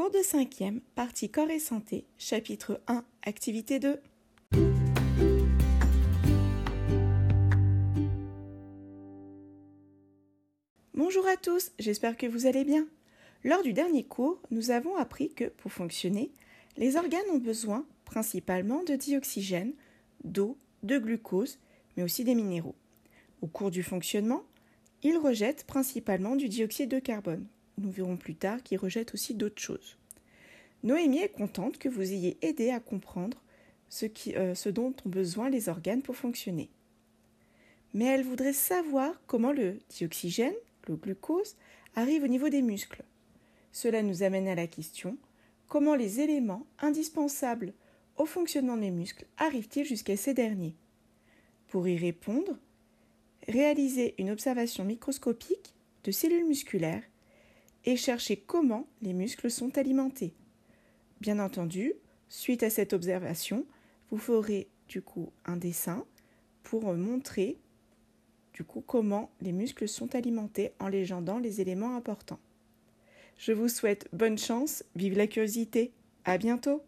Cours de 5e, partie corps et santé, chapitre 1, activité 2. Bonjour à tous, j'espère que vous allez bien. Lors du dernier cours, nous avons appris que, pour fonctionner, les organes ont besoin principalement de dioxygène, d'eau, de glucose, mais aussi des minéraux. Au cours du fonctionnement, ils rejettent principalement du dioxyde de carbone. Nous verrons plus tard qu'ils rejettent aussi d'autres choses. Noémie est contente que vous ayez aidé à comprendre ce, euh, ce dont ont besoin les organes pour fonctionner. Mais elle voudrait savoir comment le dioxygène, le glucose, arrive au niveau des muscles. Cela nous amène à la question comment les éléments indispensables au fonctionnement des muscles arrivent-ils jusqu'à ces derniers? Pour y répondre, réaliser une observation microscopique de cellules musculaires et chercher comment les muscles sont alimentés. Bien entendu, suite à cette observation, vous ferez du coup un dessin pour montrer du coup comment les muscles sont alimentés en légendant les éléments importants. Je vous souhaite bonne chance, vive la curiosité, à bientôt